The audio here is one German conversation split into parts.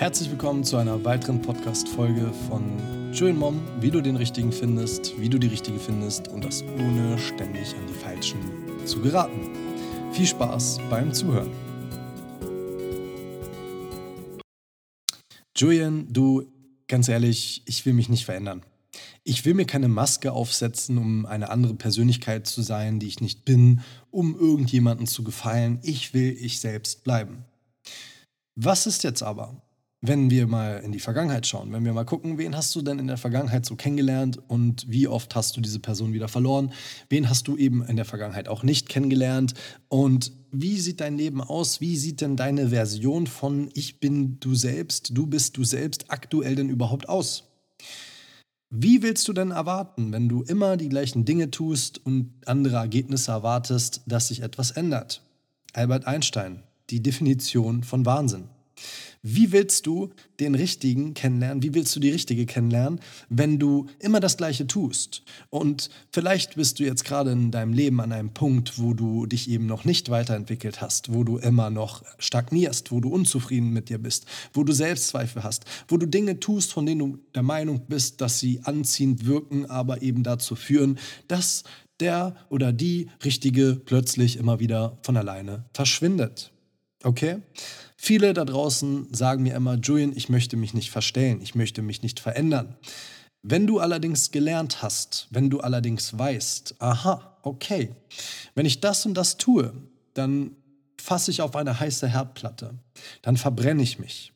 Herzlich willkommen zu einer weiteren Podcast-Folge von Julian Mom, wie du den richtigen findest, wie du die richtige findest und das ohne ständig an die falschen zu geraten. Viel Spaß beim Zuhören. Julian, du, ganz ehrlich, ich will mich nicht verändern. Ich will mir keine Maske aufsetzen, um eine andere Persönlichkeit zu sein, die ich nicht bin, um irgendjemanden zu gefallen. Ich will ich selbst bleiben. Was ist jetzt aber, wenn wir mal in die Vergangenheit schauen, wenn wir mal gucken, wen hast du denn in der Vergangenheit so kennengelernt und wie oft hast du diese Person wieder verloren? Wen hast du eben in der Vergangenheit auch nicht kennengelernt? Und wie sieht dein Leben aus? Wie sieht denn deine Version von Ich bin du selbst, du bist du selbst aktuell denn überhaupt aus? Wie willst du denn erwarten, wenn du immer die gleichen Dinge tust und andere Ergebnisse erwartest, dass sich etwas ändert? Albert Einstein, die Definition von Wahnsinn. Wie willst du den Richtigen kennenlernen? Wie willst du die Richtige kennenlernen, wenn du immer das Gleiche tust? Und vielleicht bist du jetzt gerade in deinem Leben an einem Punkt, wo du dich eben noch nicht weiterentwickelt hast, wo du immer noch stagnierst, wo du unzufrieden mit dir bist, wo du Selbstzweifel hast, wo du Dinge tust, von denen du der Meinung bist, dass sie anziehend wirken, aber eben dazu führen, dass der oder die Richtige plötzlich immer wieder von alleine verschwindet. Okay? Viele da draußen sagen mir immer, Julian, ich möchte mich nicht verstellen, ich möchte mich nicht verändern. Wenn du allerdings gelernt hast, wenn du allerdings weißt, aha, okay, wenn ich das und das tue, dann fasse ich auf eine heiße Herdplatte, dann verbrenne ich mich.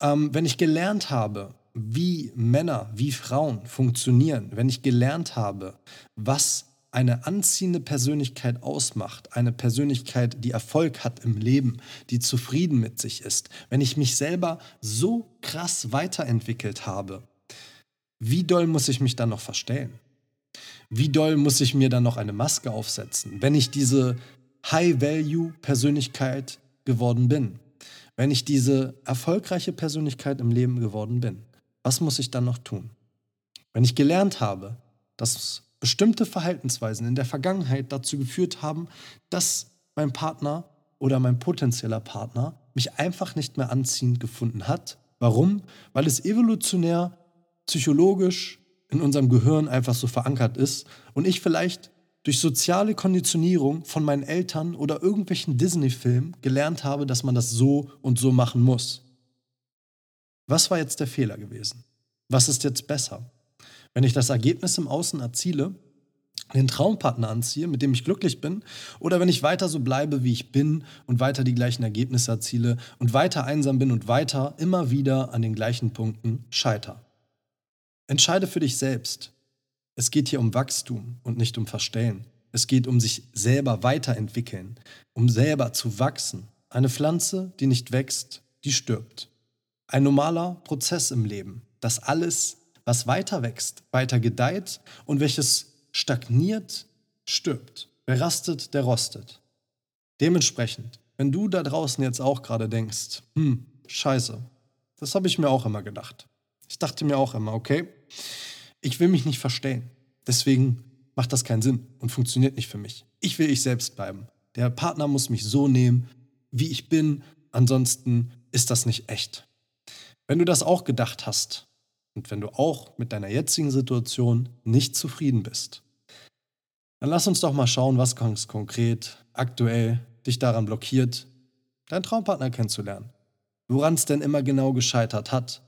Ähm, wenn ich gelernt habe, wie Männer, wie Frauen funktionieren, wenn ich gelernt habe, was eine anziehende Persönlichkeit ausmacht, eine Persönlichkeit, die Erfolg hat im Leben, die zufrieden mit sich ist, wenn ich mich selber so krass weiterentwickelt habe, wie doll muss ich mich dann noch verstellen? Wie doll muss ich mir dann noch eine Maske aufsetzen, wenn ich diese High-Value-Persönlichkeit geworden bin? Wenn ich diese erfolgreiche Persönlichkeit im Leben geworden bin? Was muss ich dann noch tun? Wenn ich gelernt habe, dass bestimmte Verhaltensweisen in der Vergangenheit dazu geführt haben, dass mein Partner oder mein potenzieller Partner mich einfach nicht mehr anziehend gefunden hat. Warum? Weil es evolutionär, psychologisch in unserem Gehirn einfach so verankert ist und ich vielleicht durch soziale Konditionierung von meinen Eltern oder irgendwelchen Disney-Filmen gelernt habe, dass man das so und so machen muss. Was war jetzt der Fehler gewesen? Was ist jetzt besser? Wenn ich das Ergebnis im Außen erziele, den Traumpartner anziehe, mit dem ich glücklich bin, oder wenn ich weiter so bleibe, wie ich bin und weiter die gleichen Ergebnisse erziele und weiter einsam bin und weiter immer wieder an den gleichen Punkten scheiter. Entscheide für dich selbst. Es geht hier um Wachstum und nicht um Verstellen. Es geht um sich selber weiterentwickeln, um selber zu wachsen. Eine Pflanze, die nicht wächst, die stirbt. Ein normaler Prozess im Leben, dass alles was weiter wächst, weiter gedeiht und welches stagniert, stirbt. Wer rastet, der rostet. Dementsprechend, wenn du da draußen jetzt auch gerade denkst, hm, scheiße, das habe ich mir auch immer gedacht. Ich dachte mir auch immer, okay, ich will mich nicht verstellen. Deswegen macht das keinen Sinn und funktioniert nicht für mich. Ich will ich selbst bleiben. Der Partner muss mich so nehmen, wie ich bin, ansonsten ist das nicht echt. Wenn du das auch gedacht hast, und wenn du auch mit deiner jetzigen Situation nicht zufrieden bist, dann lass uns doch mal schauen, was ganz konkret aktuell dich daran blockiert, deinen Traumpartner kennenzulernen. Woran es denn immer genau gescheitert hat.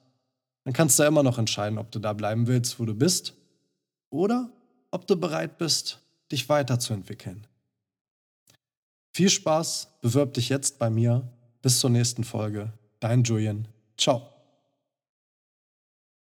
Dann kannst du immer noch entscheiden, ob du da bleiben willst, wo du bist, oder ob du bereit bist, dich weiterzuentwickeln. Viel Spaß, bewirb dich jetzt bei mir. Bis zur nächsten Folge. Dein Julian. Ciao.